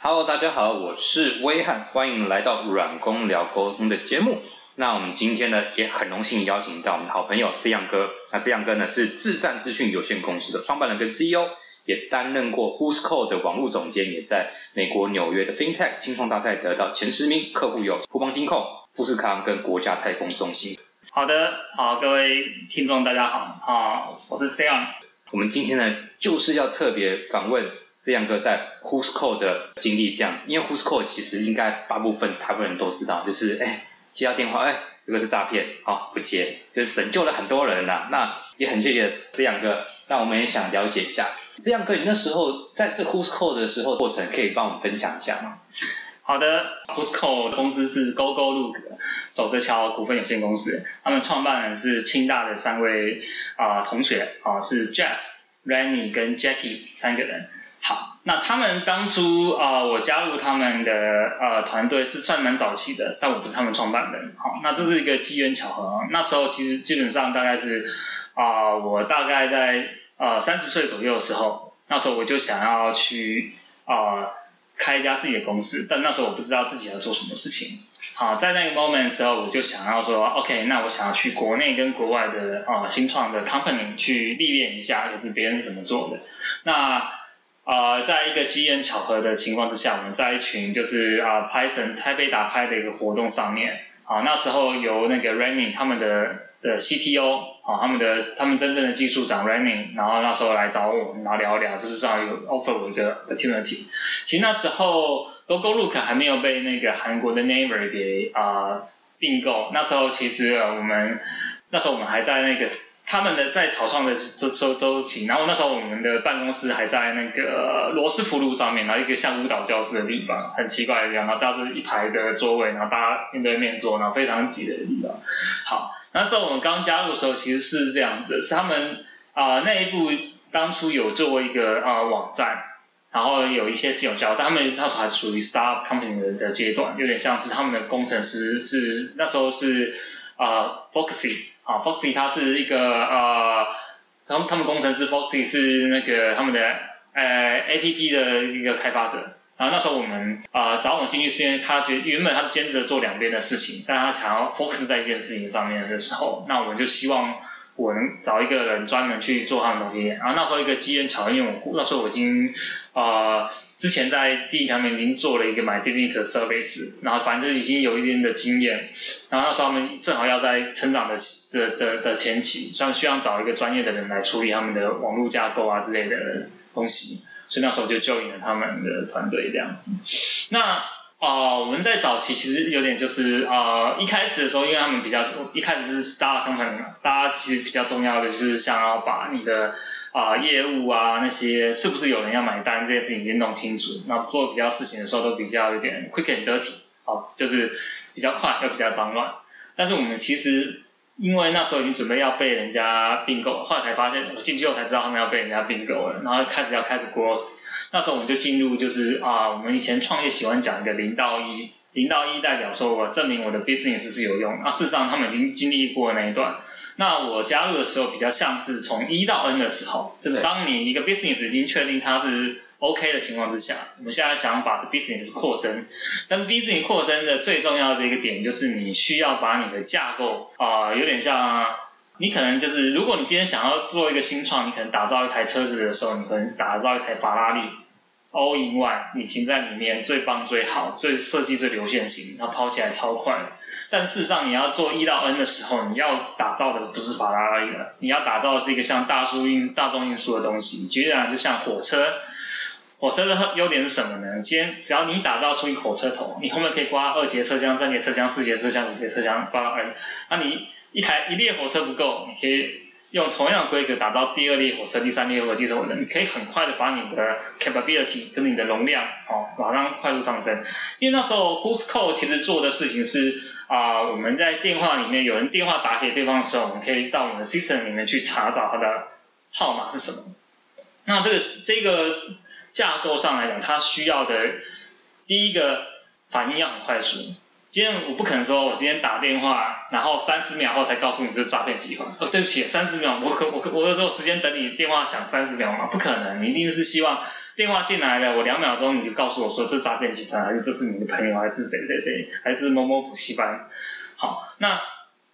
Hello，大家好，我是威汉，欢迎来到软工聊沟通的节目。那我们今天呢，也很荣幸邀请到我们的好朋友飞扬哥。那飞扬哥呢，是智善资讯有限公司的创办人跟 CEO，也担任过 Who's Call 的网络总监，也在美国纽约的 FinTech 青创大赛得到前十名，客户有富邦金控、富士康跟国家太空中心。好的，好，各位听众大家好，好，我是飞扬。我们今天呢，就是要特别访问。这样哥在 Who's Call 的经历这样子，因为 Who's Call 其实应该大部分台湾人都知道，就是哎接到电话，哎这个是诈骗，好不接，就是拯救了很多人呐。那也很谢谢这样哥，那我们也想了解一下，这样哥你那时候在这 Who's Call 的时候过程，可以帮我们分享一下吗？好的，Who's Call 公司是 GoGo Look 走着桥股份有限公司，他们创办人是清大的三位啊同学啊，是 Jeff、Rennie 跟 Jackie 三个人。那他们当初啊，我加入他们的呃团队是算蛮早期的，但我不是他们创办人。好，那这是一个机缘巧合。那时候其实基本上大概是啊，我大概在呃三十岁左右的时候，那时候我就想要去啊开一家自己的公司，但那时候我不知道自己要做什么事情。好，在那个 moment 的时候，我就想要说，OK，那我想要去国内跟国外的啊新创的 company 去历练一下，就是别人是怎么做的。那啊，在一个机缘巧合的情况之下，我们在一群就是啊，Python 台北打拍的一个活动上面，啊，那时候由那个 Running 他们的的 CTO 啊，他们的他们真正的技术长 Running，然后那时候来找我们，然后聊一聊，就是这样有 offer 我一个 opportunity。其实那时候 GoGoLook 还没有被那个韩国的 Naver 给啊并购，那时候其实我们那时候我们还在那个。他们的在草创的周周周期，然后那时候我们的办公室还在那个罗斯福路上面，然后一个像舞蹈教室的地方，很奇怪的地方，然后大家是一排的座位，然后大家面对面坐，然后非常挤的地方。好，那时候我们刚加入的时候其实是这样子，是他们啊那一步当初有做一个啊网站，然后有一些是有教，但他们那时候还属于 start company 的的阶段，有点像是他们的工程师是那时候是啊 Foxy。啊，Foxy 它是一个呃，他们他们工程师 Foxy 是那个他们的呃 APP 的一个开发者。然后那时候我们啊找我进去是因为他觉原本他兼职做两边的事情，但他想要 focus 在一件事情上面的时候，那我们就希望我能找一个人专门去做他的东西。然后那时候一个机缘巧合，因为我那时候我已经啊。之前在第一他们已经做了一个 My d i n i c Service，然后反正已经有一定的经验，然后那时候他们正好要在成长的的的的前期，所以需要找一个专业的人来处理他们的网络架构啊之类的东西，所以那时候就 join 了他们的团队这样子。那啊，我们在早期其实有点就是啊，一开始的时候，因为他们比较一开始是 Star Company，大家其实比较重要的就是想要把你的。啊，业务啊，那些是不是有人要买单这件事情先弄清楚。那做比较事情的时候都比较有点 quick and dirty，好，就是比较快又比较脏乱。但是我们其实因为那时候已经准备要被人家并购，后来才发现我进去后才知道他们要被人家并购了，然后开始要开始 growth。那时候我们就进入就是啊，我们以前创业喜欢讲一个零到一，零到一代表说我证明我的 business 是有用。那事实上他们已经经历过那一段。那我加入的时候比较像是从一到 N 的时候，就是当你一个 business 已经确定它是 OK 的情况之下，我们现在想把这 business 扩增。但 business 扩增的最重要的一个点就是你需要把你的架构啊，有点像你可能就是如果你今天想要做一个新创，你可能打造一台车子的时候，你可能打造一台法拉利。All in one，引擎在里面最棒最好，最设计最流线型，它跑起来超快。但事实上，你要做一到 N 的时候，你要打造的不是法拉利了，你要打造的是一个像大输运大众运输的东西。举例来，就像火车，火车的优点是什么呢？今天只要你打造出一个火车头，你后面可以挂二节车厢、三节车厢、四节车厢、五节车厢，挂到 N。那你一台一列火车不够，你可以。用同样规格打造第二列火车、第三列火车、第四列火车，你可以很快的把你的 capability，就是你的容量，哦，马上快速上升。因为那时候 Who's Call 其实做的事情是啊，我们在电话里面有人电话打给对方的时候，我们可以到我们的 system 里面去查找他的号码是什么。那这个这个架构上来讲，它需要的第一个反应要很快速。今天我不可能说，我今天打电话，然后三十秒后才告诉你这是诈骗集团。哦，对不起，三十秒，我可我可我有时候时间等你电话响三十秒吗？不可能，你一定是希望电话进来了，我两秒钟你就告诉我说这诈骗集团还是这是你的朋友还是谁谁谁还是某某补习班。好，那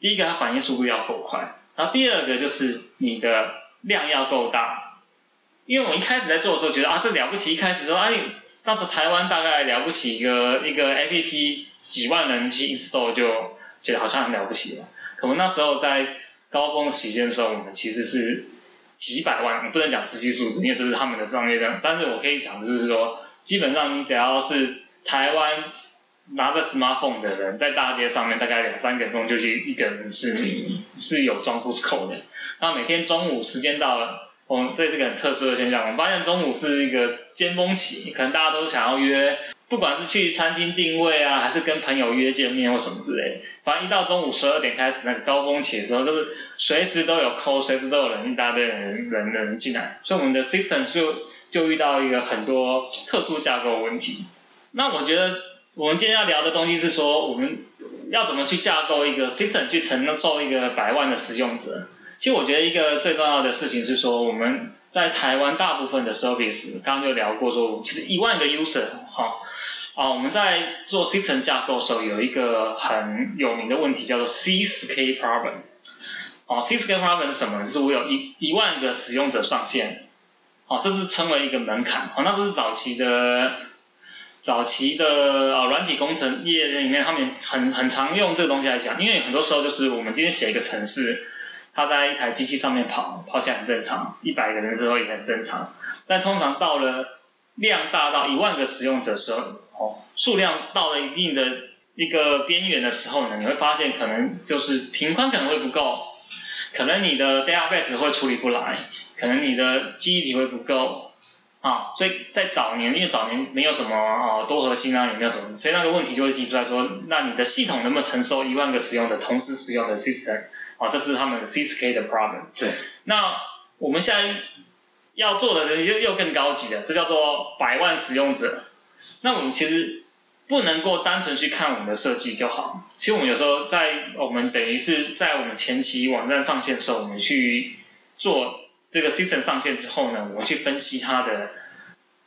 第一个它反应速度要够快，然后第二个就是你的量要够大，因为我一开始在做的时候觉得啊这了不起，一开始说啊，你当时台湾大概了不起一个一个 A P P 几万人去 install 就觉得好像很了不起了，可能那时候在高峰期间的时候，我们其实是几百万，我不能讲实际数字，因为这是他们的商业量，但是我可以讲就是说，基本上你只要是台湾。拿着 smartphone 的人在大街上面，大概两三个钟就去一个人是你是有装 b o o s Code 的。那每天中午时间到了，我们这是个很特殊的现象。我们发现中午是一个尖峰期，可能大家都想要约，不管是去餐厅定位啊，还是跟朋友约见面或什么之类。反正一到中午十二点开始那个高峰期的时候，就是随时都有 call，随时都有人一大堆人人人进来，所以我们的 system 就就遇到一个很多特殊架构问题。那我觉得。我们今天要聊的东西是说，我们要怎么去架构一个 system 去承受一个百万的使用者。其实我觉得一个最重要的事情是说，我们在台湾大部分的 service，刚刚就聊过说，其实一万个 user，哈，啊，我们在做 system 架构的时候有一个很有名的问题叫做 C S K problem。哦，C S K problem 是什么？就是我有一一万个使用者上线，哦，这是称为一个门槛，哦，那这是早期的。早期的啊软体工程业里面，他们很很常用这个东西来讲，因为很多时候就是我们今天写一个程式，它在一台机器上面跑，跑起来很正常，一百个人之后也很正常。但通常到了量大到一万个使用者时候，哦，数量到了一定的一个边缘的时候呢，你会发现可能就是频宽可能会不够，可能你的 database 会处理不来，可能你的记忆体会不够。啊，所以在早年，因为早年没有什么啊多核心啊，也没有什么，所以那个问题就会提出来说，那你的系统能不能承受一万个使用者同时使用的 system？啊，这是他们的 C S K 的 problem。对。那我们现在要做的又又更高级了，这叫做百万使用者。那我们其实不能够单纯去看我们的设计就好。其实我们有时候在我们等于是在我们前期网站上线的时候，我们去做。这个 system 上线之后呢，我们去分析它的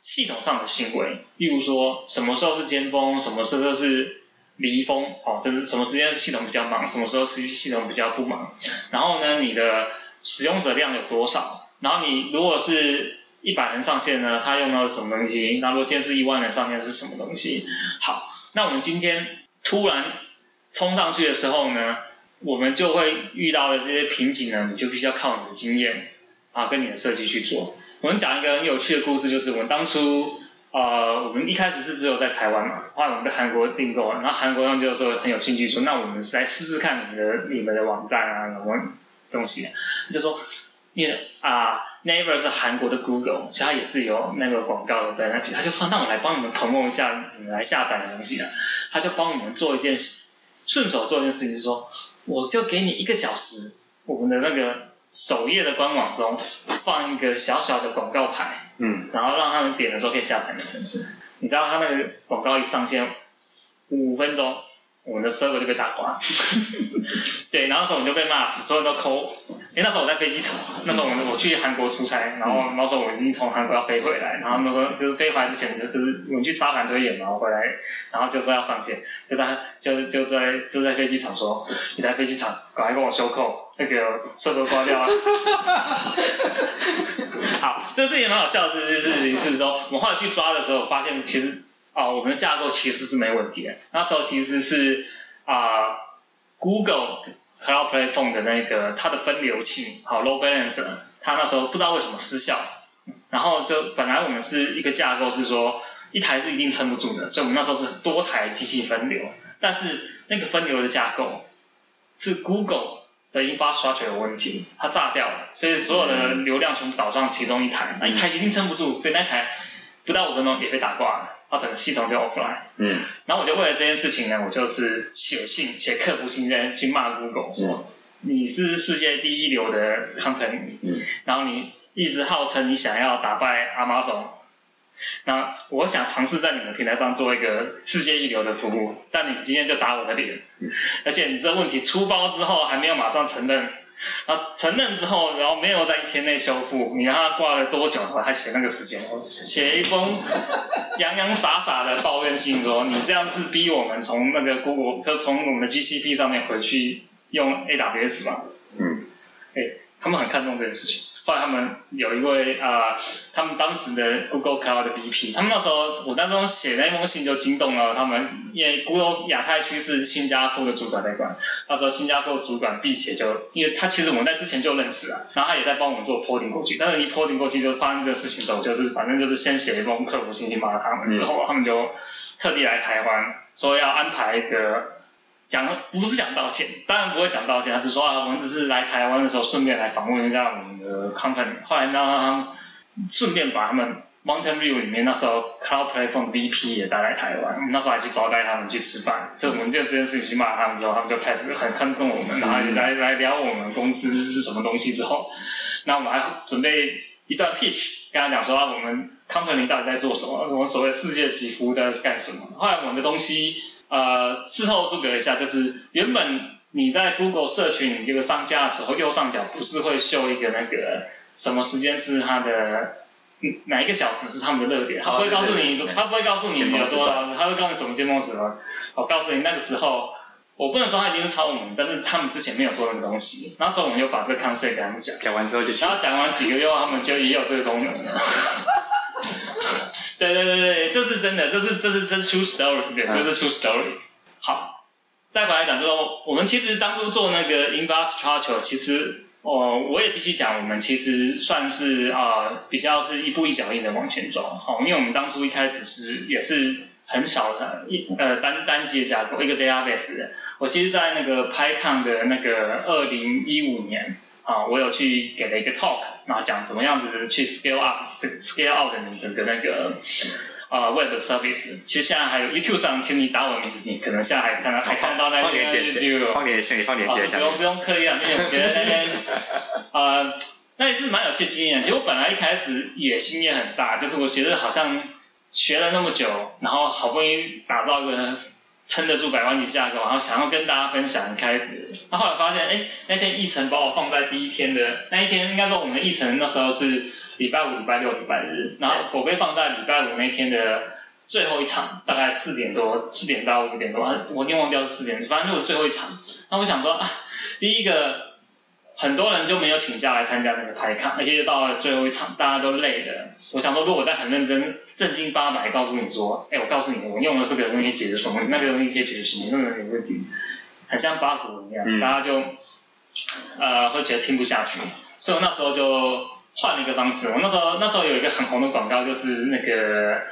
系统上的行为，例如说什么时候是尖峰，什么时候是离峰，哦，这是什么时间系统比较忙，什么时候实际系统比较不忙。然后呢，你的使用者量有多少？然后你如果是一百人上线呢，他用到什么东西？那如果今天是一万人上线是什么东西？好，那我们今天突然冲上去的时候呢，我们就会遇到的这些瓶颈呢，你就必须要靠你的经验。啊，跟你的设计去做。我们讲一个很有趣的故事，就是我们当初，呃，我们一开始是只有在台湾嘛，后来我们在韩国订购，然后韩国人就说很有兴趣，说那我们来试试看你们的你们的网站啊，什么东西，就说，因为啊，Naver 是韩国的 Google，其实它也是有那个广告的在那边，他就说那我来帮你们 promo 一下你们来下载的东西啊，他就帮我们做一件事顺手做一件事情，是说，我就给你一个小时，我们的那个。首页的官网中放一个小小的广告牌，嗯，然后让他们点的时候可以下载的程式。你知道他那个广告一上线，五分钟。我们的 server 就被打挂，对，然后时候我们就被骂死，所有人都抠。因为，那时候我在飞机场，那时候我我去韩国出差，然后那时候我已经从韩国要飞回来，然后那个就是飞回来之前就就是我们去沙盘推演，然后回来，然后就说要上线，就在就就在就在飞机场说，你在飞机场赶快跟我收扣，那个 server 挂掉了。好，这个事情蛮好笑的，这件事情是说，我们后来去抓的时候发现其实。啊，我们的架构其实是没问题的。那时候其实是啊，Google Cloud Platform 的那个它的分流器，好 Load Balancer，它那时候不知道为什么失效，然后就本来我们是一个架构是说一台是一定撑不住的，所以我们那时候是多台机器分流，但是那个分流的架构是 Google 的 infrastructure 有问题，它炸掉了，所以所有的流量全部导向其中一台，那一台一定撑不住，所以那台不到五分钟也被打挂了。啊，整个系统就 offline。嗯。然后我就为了这件事情呢，我就是写信写客服信件去骂 Google，说你是世界第一流的 company，嗯。然后你一直号称你想要打败 Amazon，那我想尝试在你们平台上做一个世界一流的服务，但你今天就打我的脸，而且你这问题出包之后还没有马上承认，然后承认之后，然后没有在一天内修复，你让他挂了多久？他写那个时间，写一封洋洋洒洒的抱怨信，说你这样是逼我们从那个 Google 就从我们的 GCP 上面回去用 AWS 嘛？嗯，哎，他们很看重这件事情。后来他们有一位啊，他们当时的 Google Cloud 的 VP，他们那时候我那时候写那封信就惊动了他们，因为 Google 亚太区是新加坡的主管在管，那时候新加坡主管并且就，因为他其实我们在之前就认识了，然后他也在帮我们做 porting 过去，但是一 porting 过去就发生这个事情之后，就是反正就是先写一封客服信息骂他们，之后他们就特地来台湾说要安排一个。讲不是讲道歉，当然不会讲道歉，他只说啊，我们只是来台湾的时候顺便来访问一下我们的 company。后来呢，他们顺便把他们 Mountain View 里面那时候 Cloud Platform VP 也带来台湾，我们那时候还去招待他们去吃饭。就我们就这件事情去骂他们之后，他们就开始很看重我们，然后来来聊我们公司是什么东西之后，那我们还准备一段 pitch，跟他讲说啊，我们 company 到底在做什么，我们所谓世界级服务在干什么。后来我们的东西。呃，事后诸葛一下，就是原本你在 Google 社群你这个上架的时候，右上角不是会秀一个那个什么时间是它的哪一个小时是他们的热点，他不会告诉你，他不会告诉你，比如说，他会告诉你什么节目什么？我告诉你那个时候，我不能说他一定是抄我们，但是他们之前没有做那个东西，那时候我们就把这个 concept 给他们讲，讲完之后就，然后讲完几个月后，他们就也有这个功能了。对对对对，这是真的，这是这是这是 true story，对，这是 true story。好，再回来讲，就说我们其实当初做那个 infrastructure，其实哦，我也必须讲，我们其实算是啊比较是一步一脚印的往前走，哦，因为我们当初一开始是也是很少的一呃单单机的架构，一个 database。我其实，在那个 PyCon 的那个二零一五年。啊，我有去给了一个 talk，然后讲怎么样子去 scale up，scale out 的你整个那个呃 web service。其实现在还有 YouTube 上，其实你打我的名字，你可能现在还看到还看得到那个 YouTube。放点放点放点不用不用刻意啊，因为我觉得那边 呃那也是蛮有趣经验。其实我本来一开始野心也很大，就是我觉得好像学了那么久，然后好不容易打造一个。撑得住百万级架构，然后想要跟大家分享。开始，那后来发现，哎，那天议程把我放在第一天的那一天，应该说我们的议程那时候是礼拜五、礼拜六、礼拜日，然后我被放在礼拜五那天的最后一场，大概四点多，四点到五点多，我已经忘掉是四点，反正就是最后一场。那我想说，啊，第一个。很多人就没有请假来参加那个排卡，而且到了最后一场，大家都累了。我想说，如果我在很认真、正经八百告诉你说，哎，我告诉你，我用了这个东西解决什么，那个东西可以解决什么，那个有问题，很像八股一样，大家就呃会觉得听不下去。所以我那时候就换了一个方式。我那时候那时候有一个很红的广告，就是那个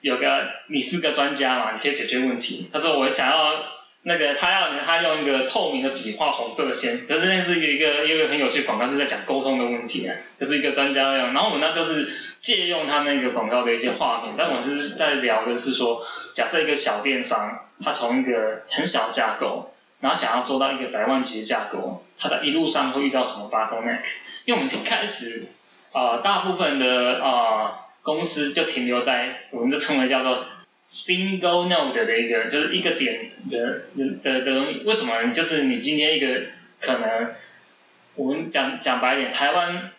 有个你是个专家嘛，你可以解决问题。他说我想要。那个他要他用一个透明的笔画红色的线，这是那是一个一个很有趣广告，是在讲沟通的问题啊，就是一个专家样。然后我们那就是借用他那个广告的一些画面，但我们是在聊的是说，假设一个小电商，他从一个很小的架构，然后想要做到一个百万级的架构，他在一路上会遇到什么 bottleneck？因为我们一开始啊，大部分的啊公司就停留在，我们就称为叫做。Single node 的一个就是一个点的的的的东西，为什么？就是你今天一个可能，我们讲讲白一点，台湾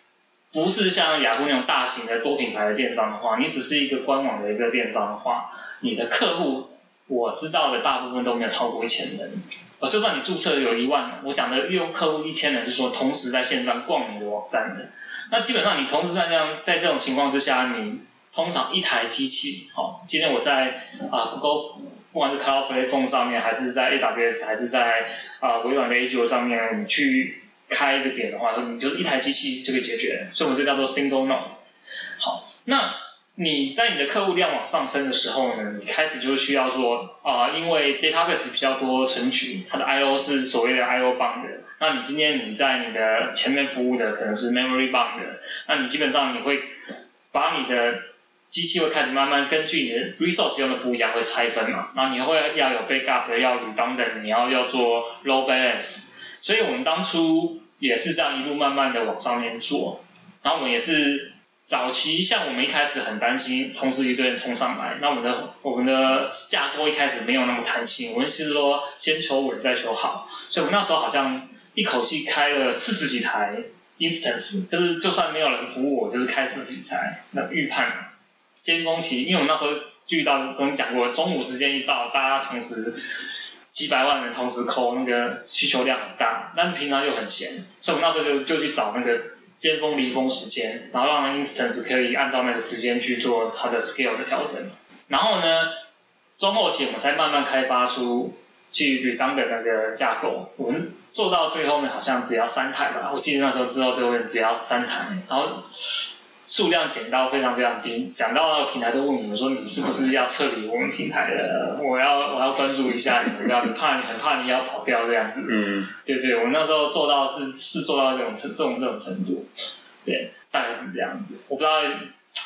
不是像雅虎那种大型的多品牌的电商的话，你只是一个官网的一个电商的话，你的客户我知道的大部分都没有超过一千人。呃，就算你注册有一万，我讲的用客户一千人，是说同时在线上逛你的网站的，那基本上你同时在这样在这种情况之下，你。通常一台机器，好，今天我在啊 Google，不管是 Cloud Platform 上面，还是在 AWS，还是在啊微软的 Azure 上面，你去开一个点的话，你就是一台机器就可以解决，所以我们这叫做 Single Node。好，那你在你的客户量往上升的时候呢，你开始就需要说啊，因为 Database 比较多存取，它的 I/O 是所谓的 I/O bound，那你今天你在你的前面服务的可能是 Memory bound，那你基本上你会把你的机器会开始慢慢根据你的 resource 用的不一样会拆分嘛，然后你会要有 backup，要 redundant，你要要做 low balance，所以我们当初也是这样一路慢慢的往上面做，然后我们也是早期像我们一开始很担心，同时一堆人冲上来，那我们的我们的架构一开始没有那么弹性，我们是说先求稳再求好，所以我们那时候好像一口气开了四十几台 instance，就是就算没有人服务我，就是开四十几台，那预判尖峰期，因为我们那时候遇到跟你讲过，中午时间一到，大家同时几百万人同时扣，那个需求量很大，但是平常又很闲，所以我们那时候就就去找那个。尖峰离峰时间，然后让 instance 可以按照那个时间去做它的 scale 的调整。然后呢，中后期我们才慢慢开发出去 redund 的那个架构。我们做到最后面好像只要三台吧，我记得那时候之后最后面只要三台，然后。数量减到非常非常低，讲到平台都问我们说你是不是要撤离我们平台的？我要我要关注一下你们，你怕你很怕你要跑掉这样子。嗯，对对，我那时候做到是是做到这种程这种这种程度，对，大概是这样子。我不知道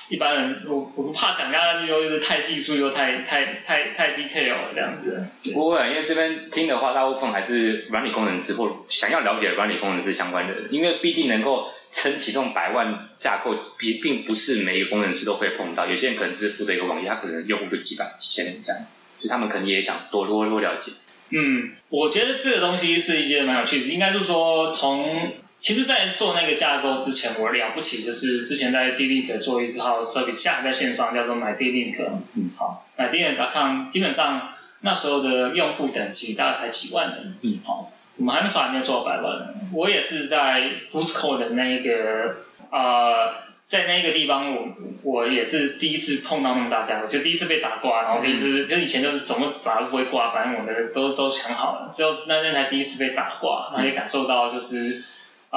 一般人，我我不怕讲下去又是太技术又太太太太 detail 这样子。不会，因为这边听的话，大部分还是软体工程师或想要了解软体工程师相关的，因为毕竟能够。撑起这种百万架构，并并不是每一个工程师都会碰到，有些人可能是负责一个网页，他可能用户就几百、几千人这样子，所以他们可能也想多多多了解。嗯，我觉得这个东西是一件蛮有趣的，应该是说从其实，在做那个架构之前，我了不起就是之前在 D-Link 做一套 service，现在在线上叫做买 D-Link。嗯，好，买 D-Link.com 基本上那时候的用户等级大概才几万人。嗯，好。我们还没说还没有做到百万，我也是在 Busco 的那个呃，在那个地方，我我也是第一次碰到那么大家，就第一次被打挂，然后第一次就以前就是怎么打都不会挂，反正我的都都想好了，只有那那才第一次被打挂，然后也感受到就是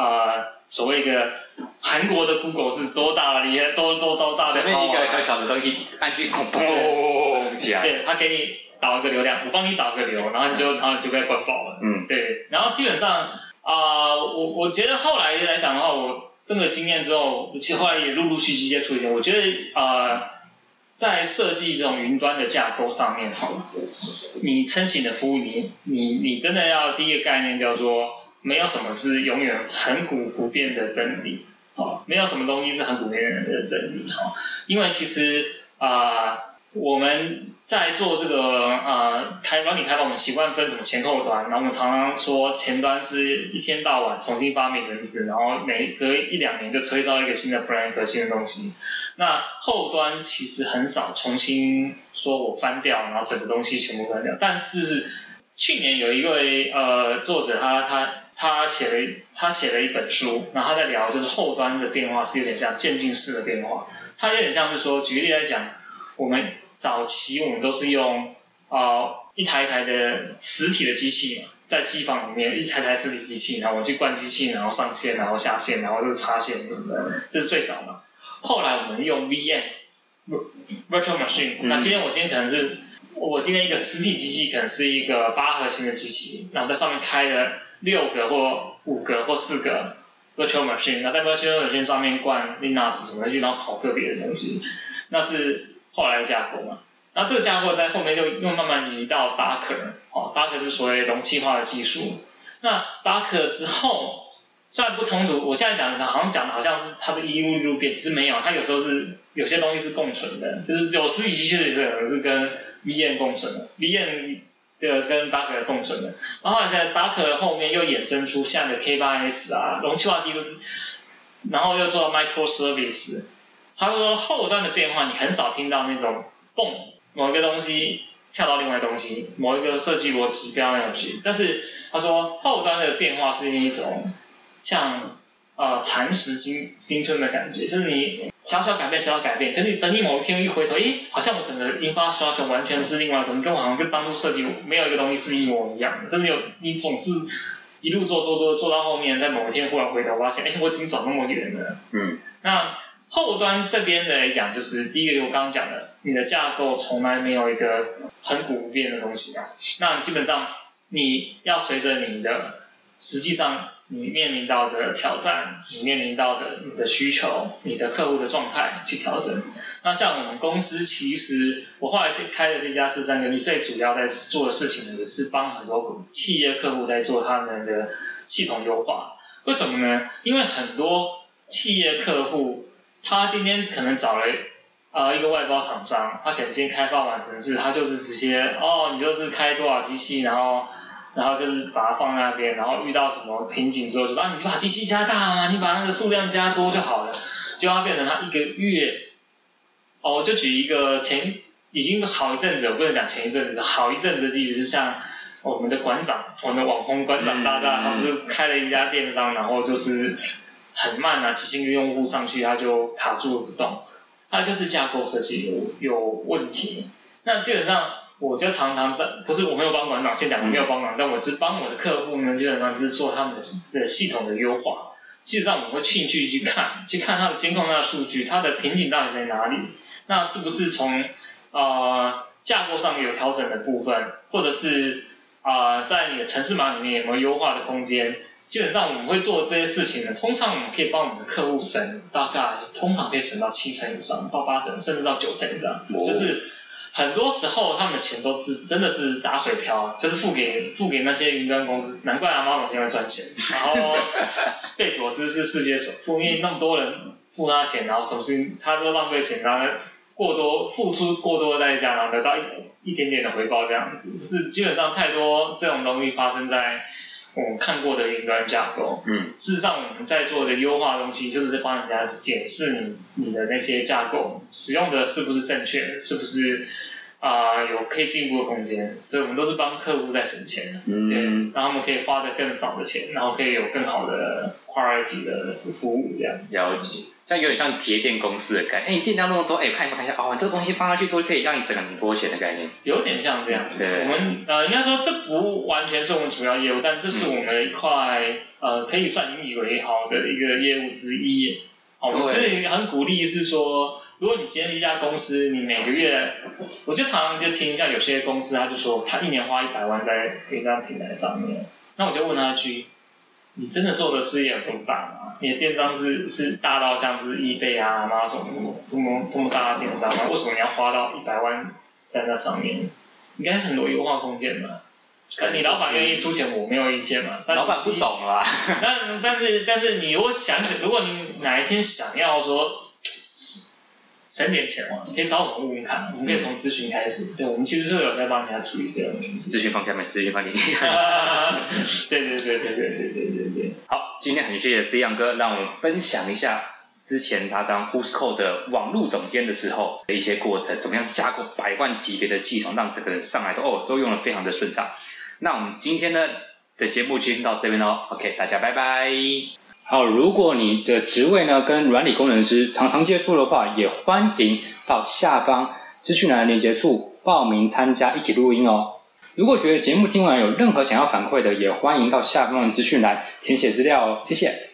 啊，所谓一个韩国的 Google 是多大厉害，多多多大的，随便一个小小的东西按去砰砰起来，对他给你。导一个流量，我帮你导个流，然后你就然后你就被关爆了。嗯，对。然后基本上啊，我我觉得后来来讲的话，我这个经验之后，其实后来也陆陆续续接触一些。我觉得啊，在设计这种云端的架构上面，哈，你申请的服务，你你你真的要第一个概念叫做，没有什么是永远恒古不变的真理，啊，没有什么东西是恒古不变的真理，哈，因为其实啊。我们在做这个呃开软体开发，我们习惯分什么前后端，然后我们常常说前端是一天到晚重新发明文字，然后每隔一两年就吹到一个新的 framework 新的东西。那后端其实很少重新说我翻掉，然后整个东西全部翻掉。但是去年有一位呃作者，他他他写了他写了一本书，然后他在聊就是后端的变化是有点像渐进式的变化，他有点像是说举例来讲，我们早期我们都是用啊一台一台的实体的机器嘛，在机房里面一台台实体机器，然后我去灌机器，然后上线，然后下线，然后就是插线这是最早的。后来我们用 VM，Virtual Machine。那今天我今天可能是我今天一个实体机器可能是一个八核心的机器，然后在上面开了六个或五个或四个 Virtual Machine，那在 Virtual Machine 上面灌 Linux 什么东西，然后跑个别的东西，那是。后来的架构嘛，那这个架构在后面就又慢慢移到 Docker，哦，Docker 是所谓容器化的技术。那 Docker 之后虽然不冲突，我现在讲的好像讲的好像是它是一路一路变，其实没有，它有时候是有些东西是共存的，就是有实体机器的可能是跟 VM 共存的，VM 个跟 Docker 共存的。然后在 Docker 后面又衍生出像的 K8s 啊，容器化技术，然后又做了 Microservice。他说后端的变化，你很少听到那种蹦某一个东西跳到另外东西，某一个设计逻辑不要那样去。但是他说后端的变化是一种像呃蚕食金金春的感觉，就是你小小改变小小改变，可是等你某一天一回头，诶，好像我整个 infrastructure 完全是另外一种，跟我好像跟当初设计没有一个东西是一模一样的。真的有你总是一路做做做做到后面，在某一天忽然回头发现，哎，我已经走那么远了。嗯，那。后端这边来讲，就是第一个我刚刚讲的，你的架构从来没有一个恒古不变的东西啊。那基本上你要随着你的实际上你面临到的挑战，你面临到的你的需求，你的客户的状态去调整。那像我们公司，其实我后来开的这家智三根据，最主要在做的事情呢，也是帮很多企业客户在做他们的系统优化。为什么呢？因为很多企业客户。他今天可能找了呃一个外包厂商，他可能今天开发完成是，他就是直接哦，你就是开多少机器，然后然后就是把它放在那边，然后遇到什么瓶颈之后，就说啊，你把机器加大啊，你把那个数量加多就好了，就要变成它一个月，哦，就举一个前已经好一阵子，我不能讲前一阵子，好一阵子的例子是像我们的馆长，我们的网红馆长大大，他不是开了一家电商，然后就是很慢啊，几千个用户上去他就卡住了不动，他就是架构设计有有问题。那基本上我就常常在，不是我没有帮馆长，先讲我没有帮忙，但我是帮我的客户呢，基本上就是做他们的的系统的优化。基本上我们会进去去看，去看它的监控它的数据，它的瓶颈到底在哪里？那是不是从呃架构上有调整的部分，或者是啊在你的城市码里面有没有优化的空间？基本上我们会做这些事情呢，通常我们可以帮我们的客户省大概通常可以省到七成以上，到八成，甚至到九成以上，就是很多时候他们的钱都是真的是打水漂，就是付给付给那些云端公司，难怪阿猫总现在赚钱，然后贝佐斯是世界首富，因为那么多人付他钱，然后什么事情他都浪费钱，然后过多付出过多的代价，然后得到一一点点的回报，这样子是基本上太多这种东西发生在。我们看过的云端架构，嗯，事实上我们在做的优化东西，就是在帮人家检视你你的那些架构使用的是不是正确，是不是啊、有可以进步的空间，所以我们都是帮客户在省钱对，让他们可以花的更少的钱，然后可以有更好的 quality 的服务这样子。了解，这样有点像节电公司的概念。哎，你电量那么多，哎，看一下看一下，哦，这个东西放下去之后可以让你省很多钱的概念。有点像这样子。对我们呃应该说这不完全是我们主要业务，但这是我们一块呃可以算引以为豪的一个业务之一。哦，我们对是很鼓励是说，如果你今天一家公司，你每个月，我就常常就听一下有些公司他就说他一年花一百万在云端平台上面，那我就问他一句。你真的做的事业有这么大吗？你的电商是是大到像是易贝啊、马总这么这么大的电商吗？为什么你要花到一百万在那上面？应该很多优化空间吧。可你老板愿意出钱，我没有意见嘛。但老板不懂啦。但但是但是你如果想想，如果你哪一天想要说省点钱嘛，你可以找我们问问看，我们可以从咨询开始。对，我们其实是有在帮人家处理这样的东西。咨询方下面，咨询方你听。对对对对对对对对对。好，今天很谢谢 Z 阳哥，让我们分享一下之前他当 Who'sco 的网络总监的时候的一些过程，怎么样架构百万级别的系统，让整个人上来都哦都用的非常的顺畅。那我们今天呢的节目就先到这边喽，OK，大家拜拜。好，如果你的职位呢跟软体工程师常常接触的话，也欢迎到下方资讯栏连接处报名参加一起录音哦。如果觉得节目听完有任何想要反馈的，也欢迎到下方的资讯栏填写资料哦。谢谢。